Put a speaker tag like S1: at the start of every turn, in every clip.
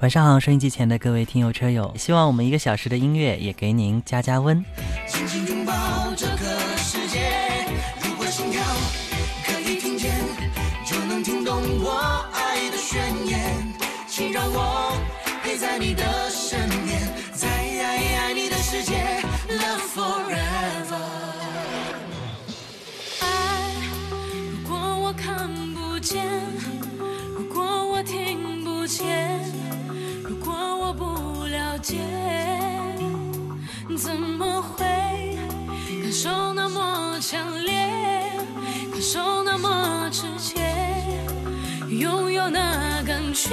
S1: 晚上好，收音机前的各位听友车友，希望我们一个小时的音乐也给您加加温。
S2: 感觉。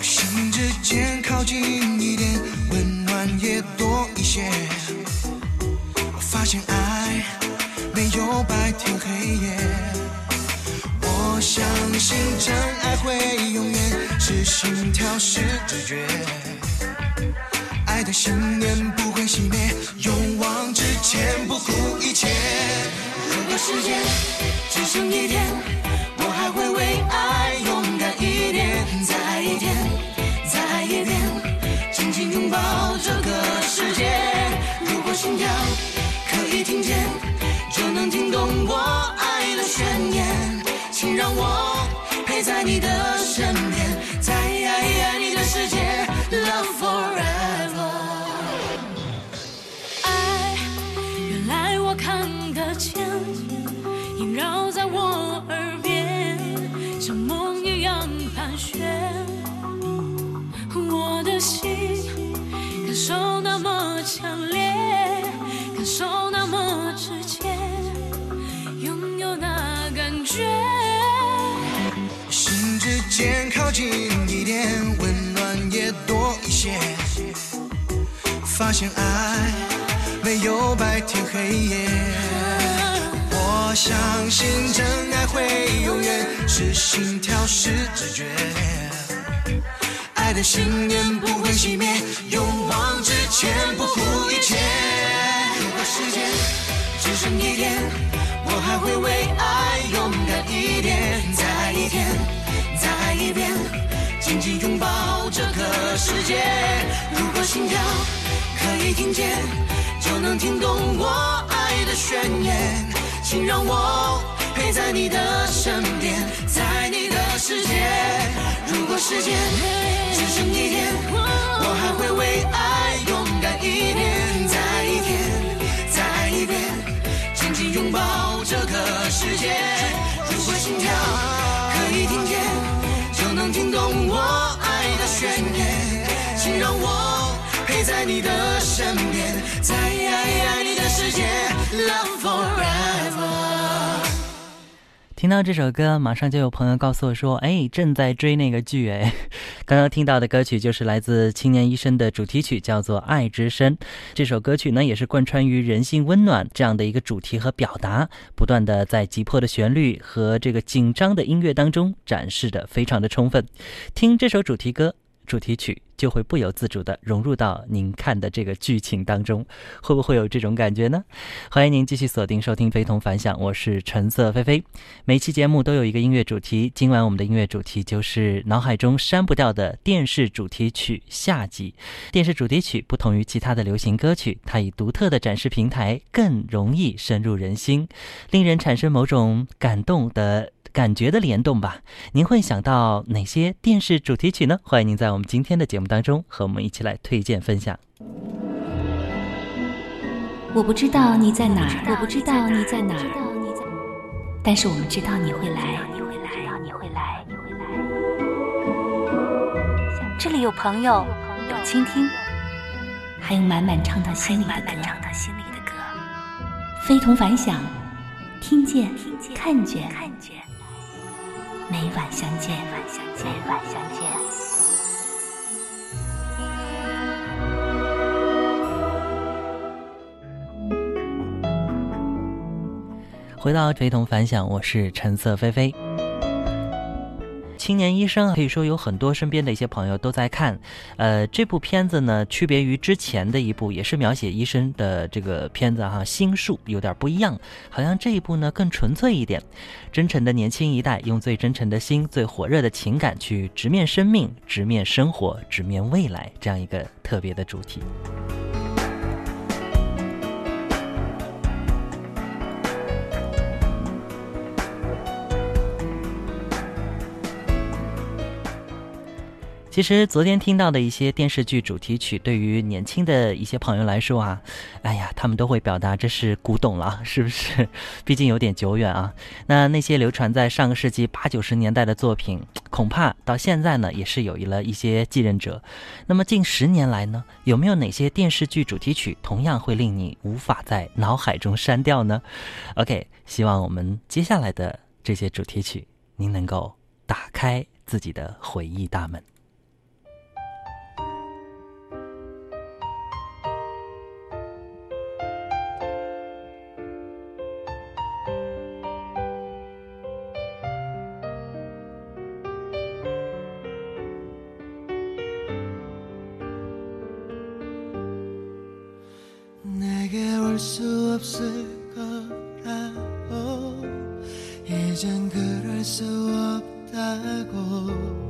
S3: 心之间靠近一点，温暖也多一些。我发现爱没有白天黑夜，我相信真爱会永远。是心跳，是直觉，爱的信念不会熄灭，勇往直前，不顾一切。
S2: 如果时间只剩一天，我还会为爱
S3: 发现爱没有白天黑夜，我相信真爱会永远是心跳是直觉，爱的信念不会熄灭，勇往直前不顾一切。
S2: 如果时间只剩一天，我还会为爱勇敢一点，再爱一天，再爱一遍，紧紧拥抱这个世界。如果心跳。可以听见，就能听懂我爱的宣言。请让我陪在你的身边，在你的世界。如果时间只剩一天，我还会为爱勇敢一点，再一天，再一遍，紧紧拥抱这个世界。如果心跳可以听见，就能听懂我爱的宣言。请让我。陪在你的身边，在爱你的世界，Love forever。
S1: 听到这首歌，马上就有朋友告诉我说：“哎，正在追那个剧哎。”刚刚听到的歌曲就是来自《青年医生》的主题曲，叫做《爱之深》。这首歌曲呢，也是贯穿于人性温暖这样的一个主题和表达，不断的在急迫的旋律和这个紧张的音乐当中展示的非常的充分。听这首主题歌。主题曲就会不由自主地融入到您看的这个剧情当中，会不会有这种感觉呢？欢迎您继续锁定收听《非同凡响》，我是橙色菲菲。每期节目都有一个音乐主题，今晚我们的音乐主题就是脑海中删不掉的电视主题曲下集。电视主题曲不同于其他的流行歌曲，它以独特的展示平台更容易深入人心，令人产生某种感动的。感觉的联动吧，您会想到哪些电视主题曲呢？欢迎您在我们今天的节目当中和我们一起来推荐分享。
S4: 我不知道你在哪儿，我不知道你在哪儿，但是我们知道你会来，你会来，你会来，你会来。这里有朋友，有倾听，还有满满唱到心里的歌，非同凡响，听见，看见。每晚相见，每晚相见，
S1: 回到非同凡响，我是橙色菲菲。青年医生》可以说有很多身边的一些朋友都在看。呃，这部片子呢，区别于之前的一部也是描写医生的这个片子哈，《心术》有点不一样，好像这一部呢更纯粹一点。真诚的年轻一代用最真诚的心、最火热的情感去直面生命、直面生活、直面未来，这样一个特别的主题。其实昨天听到的一些电视剧主题曲，对于年轻的一些朋友来说啊，哎呀，他们都会表达这是古董了，是不是？毕竟有点久远啊。那那些流传在上个世纪八九十年代的作品，恐怕到现在呢，也是有了一些继任者。那么近十年来呢，有没有哪些电视剧主题曲同样会令你无法在脑海中删掉呢？OK，希望我们接下来的这些主题曲，您能够打开自己的回忆大门。
S3: 수 없을 거라고. 이젠 그럴 수 없다고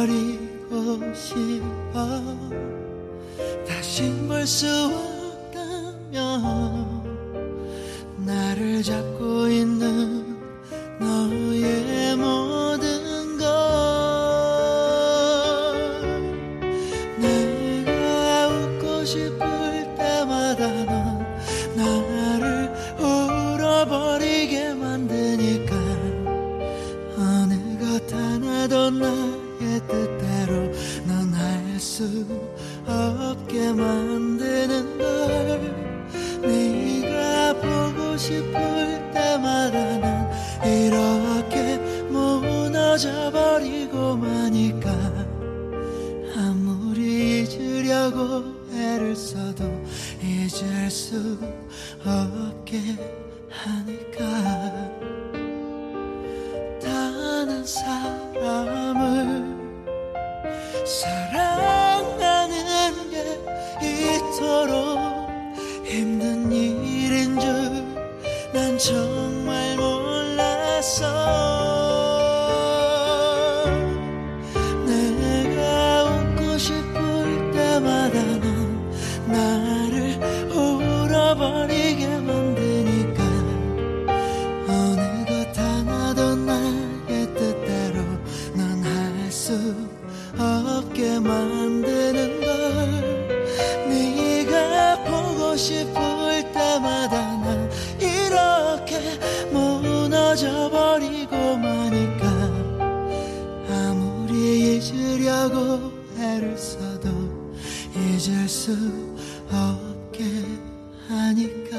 S3: 버리고 싶어 다신 볼수 없다 정말 몰랐어 수 없게
S5: 하니까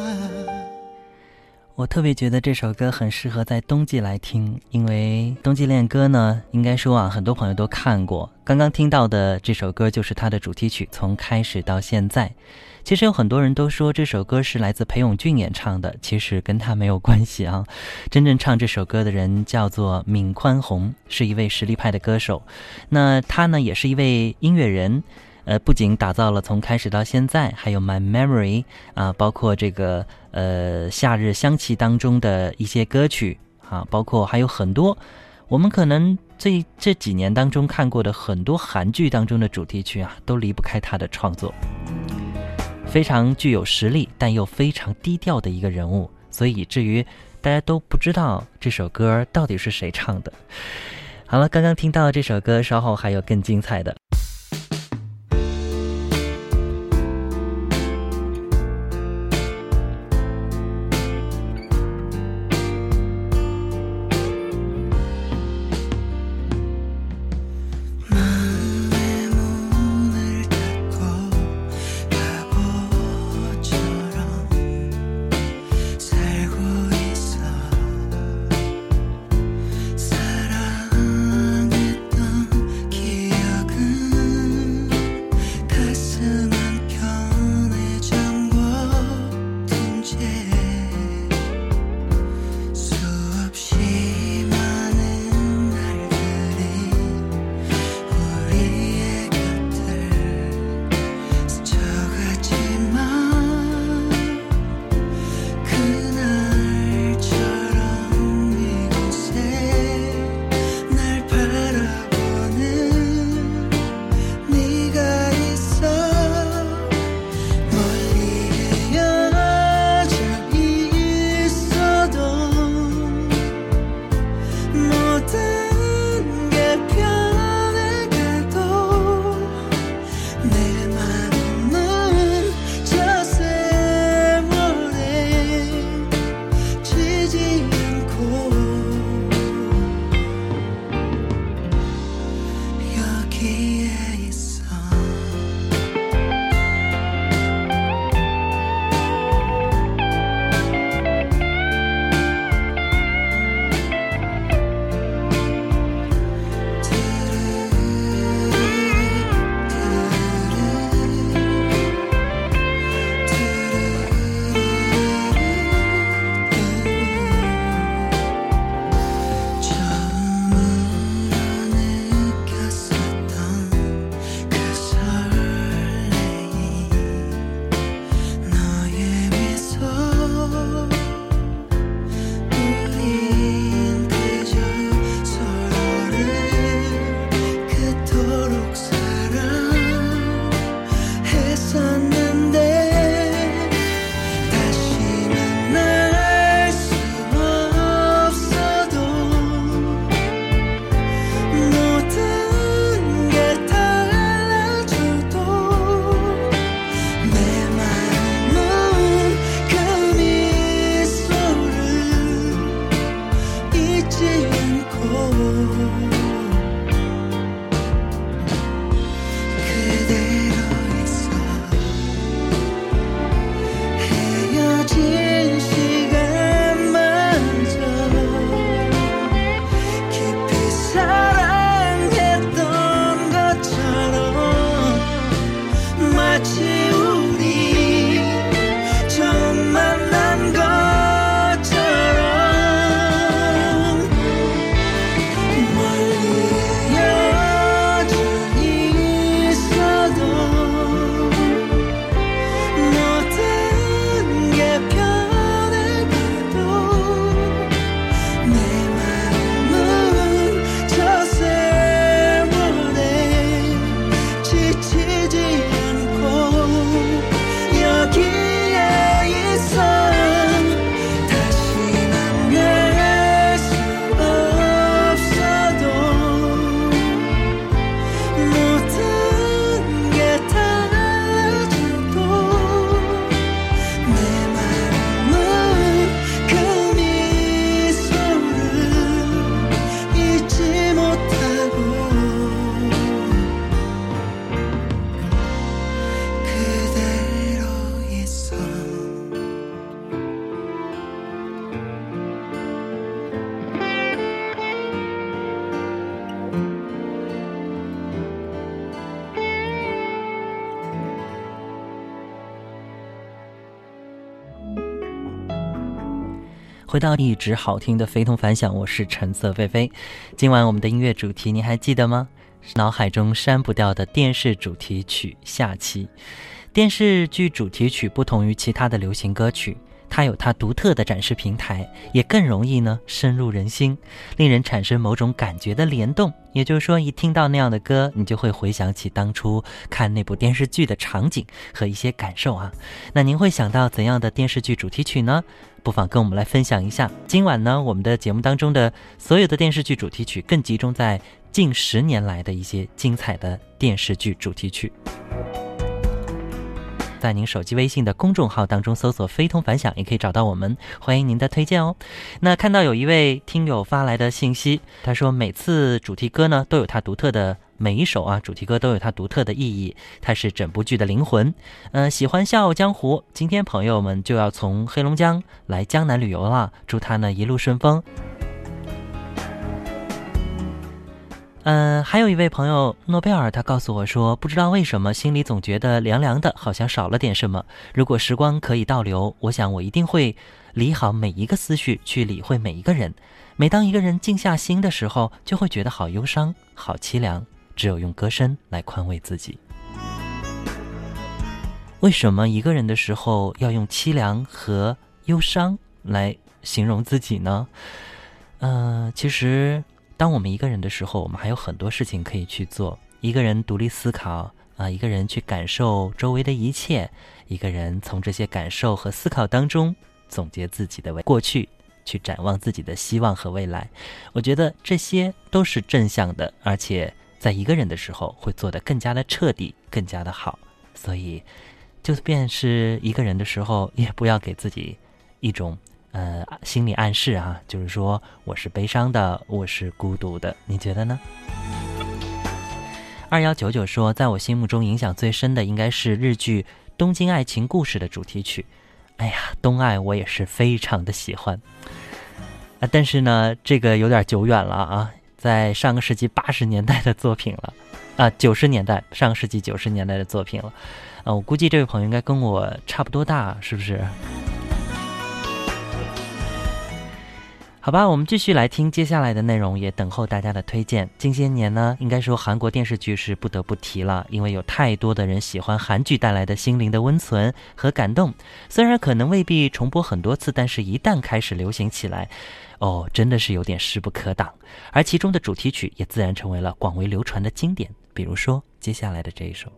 S3: 我特别觉得这首歌很适合在冬季来听，因为《冬季恋歌》呢，应该说啊，很多朋友都看过。刚刚听到的这首歌就是它的主题曲，从开始到现在。其实有很多人都说这首歌是来自裴勇俊演唱的，其实跟他没有关系啊。真正唱这首歌的人叫做闵宽宏，是一位实力派的歌手。那他呢，也是一位音乐人。 呃，不仅打造了从开始到现在，还有《My Memory》啊，包括这个呃《夏日香气》当中的一些歌曲啊，包括还有很多我们可能这这几年当中看过的很多韩剧当中的主题曲啊，都离不开他的创作。非常具有实力，但又非常低调的一个人物，所以以至于大家都不知道这首歌到底是谁唱的。好了，刚刚听到这首歌，稍后还有更精彩的。
S1: 回到一直好听的非同凡响，我是橙色菲菲。今晚我们的音乐主题您还记得吗？脑海中删不掉的电视主题曲下期。电视剧主题曲不同于其他的流行歌曲。它有它独特的展示平台，也更容易呢深入人心，令人产生某种感觉的联动。也就是说，一听到那样的歌，你就会回想起当初看那部电视剧的场景和一些感受啊。那您会想到怎样的电视剧主题曲呢？不妨跟我们来分享一下。今晚呢，我们的节目当中的所有的电视剧主题曲，更集中在近十年来的一些精彩的电视剧主题曲。在您手机微信的公众号当中搜索“非同凡响”，也可以找到我们，欢迎您的推荐哦。那看到有一位听友发来的信息，他说每次主题歌呢都有它独特的，每一首啊主题歌都有它独特的意义，它是整部剧的灵魂。嗯，喜欢《笑傲江湖》，今天朋友们就要从黑龙江来江南旅游了，祝他呢一路顺风。嗯，还有一位朋友诺贝尔，他告诉我说，不知道为什么心里总觉得凉凉的，好像少了点什么。如果时光可以倒流，我想我一定会理好每一个思绪，去理会每一个人。每当一个人静下心的时候，就会觉得好忧伤，好凄凉。只有用歌声来宽慰自己。为什么一个人的时候要用凄凉和忧伤来形容自己呢？嗯，其实。当我们一个人的时候，我们还有很多事情可以去做。一个人独立思考啊，一个人去感受周围的一切，一个人从这些感受和思考当中总结自己的过去，去展望自己的希望和未来。我觉得这些都是正向的，而且在一个人的时候会做得更加的彻底，更加的好。所以，就便是一个人的时候，也不要给自己一种。呃，心理暗示啊，就是说我是悲伤的，我是孤独的，你觉得呢？二幺九九说，在我心目中影响最深的应该是日剧《东京爱情故事》的主题曲。哎呀，东爱我也是非常的喜欢啊，但是呢，这个有点久远了啊，在上个世纪八十年代的作品了啊，九十年代，上个世纪九十年代的作品了啊，我估计这位朋友应该跟我差不多大，是不是？好吧，我们继续来听接下来的内容，也等候大家的推荐。近些年呢，应该说韩国电视剧是不得不提了，因为有太多的人喜欢韩剧带来的心灵的温存和感动。虽然可能未必重播很多次，但是一旦开始流行起来，哦，真的是有点势不可挡。而其中的主题曲也自然成为了广为流传的经典，比如说接下来的这一首。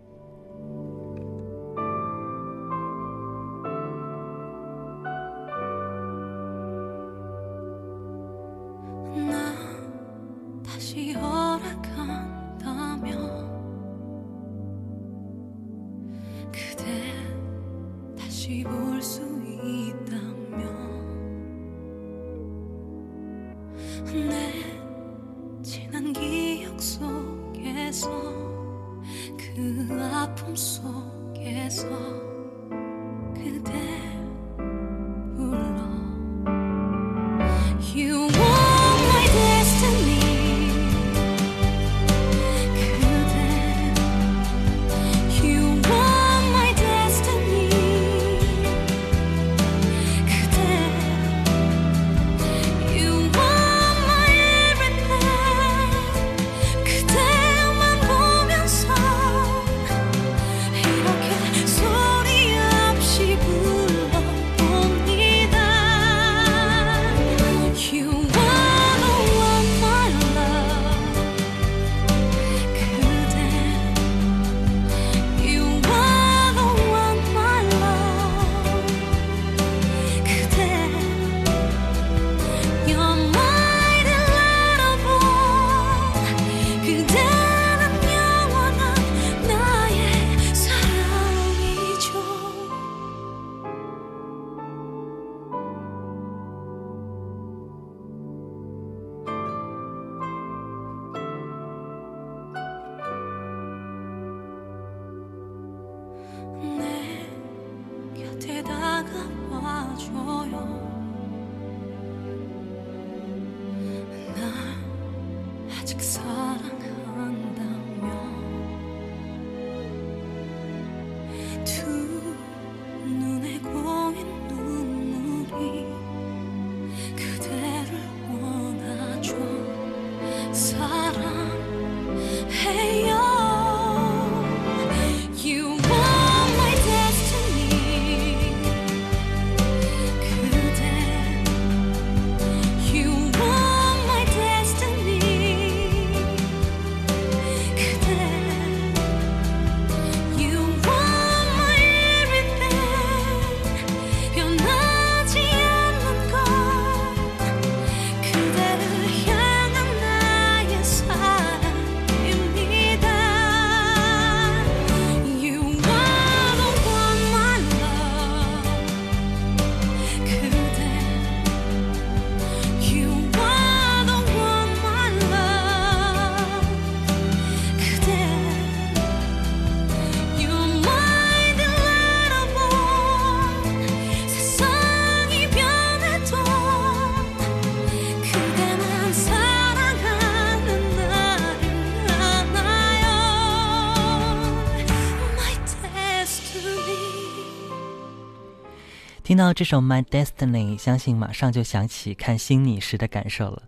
S1: 听到这首《My Destiny》，相信马上就想起看星你时的感受了。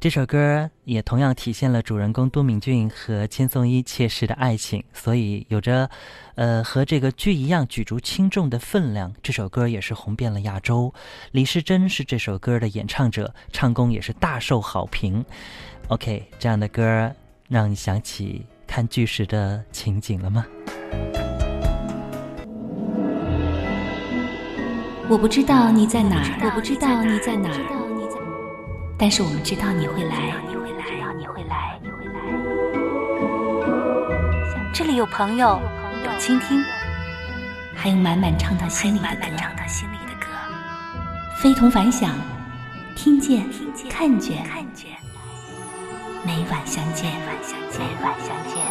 S1: 这首歌也同样体现了主人公都敏俊和千颂伊切实的爱情，所以有着，呃，和这个剧一样举足轻重的分量。这首歌也是红遍了亚洲。李时珍是这首歌的演唱者，唱功也是大受好评。OK，这样的歌让你想起看剧时的情景了吗？
S4: 我不知道你在哪儿，我不知道你在哪儿，但是我们知道你会来，你会来，你会来，你会来。这里有朋友，有倾听，还有满满唱到心里的歌。非同凡响，听见，看见，每晚相见，每晚相见。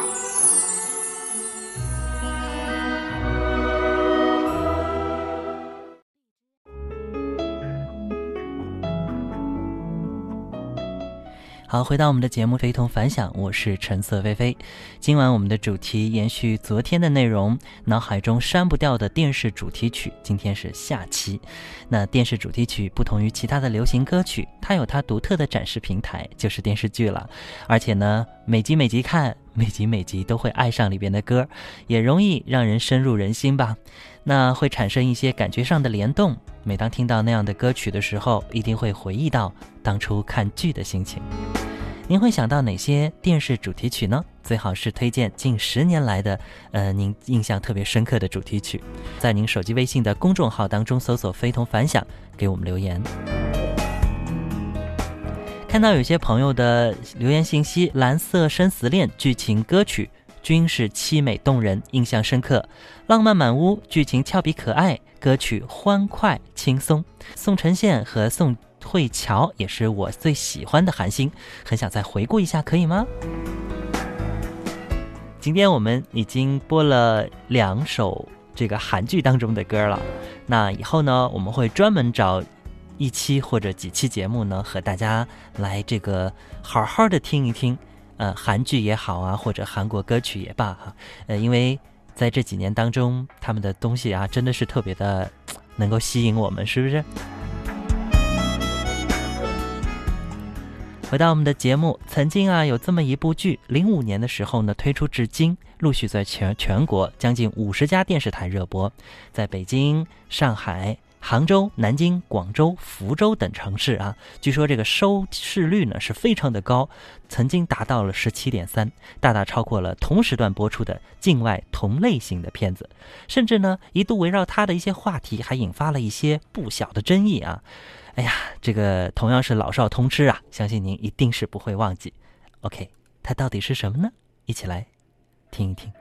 S1: 好，回到我们的节目《非同凡响》，我是橙色菲菲。今晚我们的主题延续昨天的内容，脑海中删不掉的电视主题曲。今天是下期。那电视主题曲不同于其他的流行歌曲，它有它独特的展示平台，就是电视剧了。而且呢，每集每集看，每集每集都会爱上里边的歌，也容易让人深入人心吧。那会产生一些感觉上的联动。每当听到那样的歌曲的时候，一定会回忆到当初看剧的心情。您会想到哪些电视主题曲呢？最好是推荐近十年来的，呃，您印象特别深刻的主题曲，在您手机微信的公众号当中搜索“非同凡响”，给我们留言。看到有些朋友的留言信息，《蓝色生死恋》剧情歌曲。均是凄美动人，印象深刻，浪漫满屋，剧情俏皮可爱，歌曲欢快轻松。宋承宪和宋慧乔也是我最喜欢的韩星，很想再回顾一下，可以吗？今天我们已经播了两首这个韩剧当中的歌了，那以后呢，我们会专门找一期或者几期节目呢，和大家来这个好好的听一听。呃，韩剧也好啊，或者韩国歌曲也罢哈，呃，因为在这几年当中，他们的东西啊，真的是特别的能够吸引我们，是不是？回到我们的节目，曾经啊，有这么一部剧，零五年的时候呢，推出至今，陆续在全全国将近五十家电视台热播，在北京、上海。杭州、南京、广州、福州等城市啊，据说这个收视率呢是非常的高，曾经达到了十七点三，大大超过了同时段播出的境外同类型的片子，甚至呢一度围绕它的一些话题还引发了一些不小的争议啊。哎呀，这个同样是老少通吃啊，相信您一定是不会忘记。OK，它到底是什么呢？一起来听一听。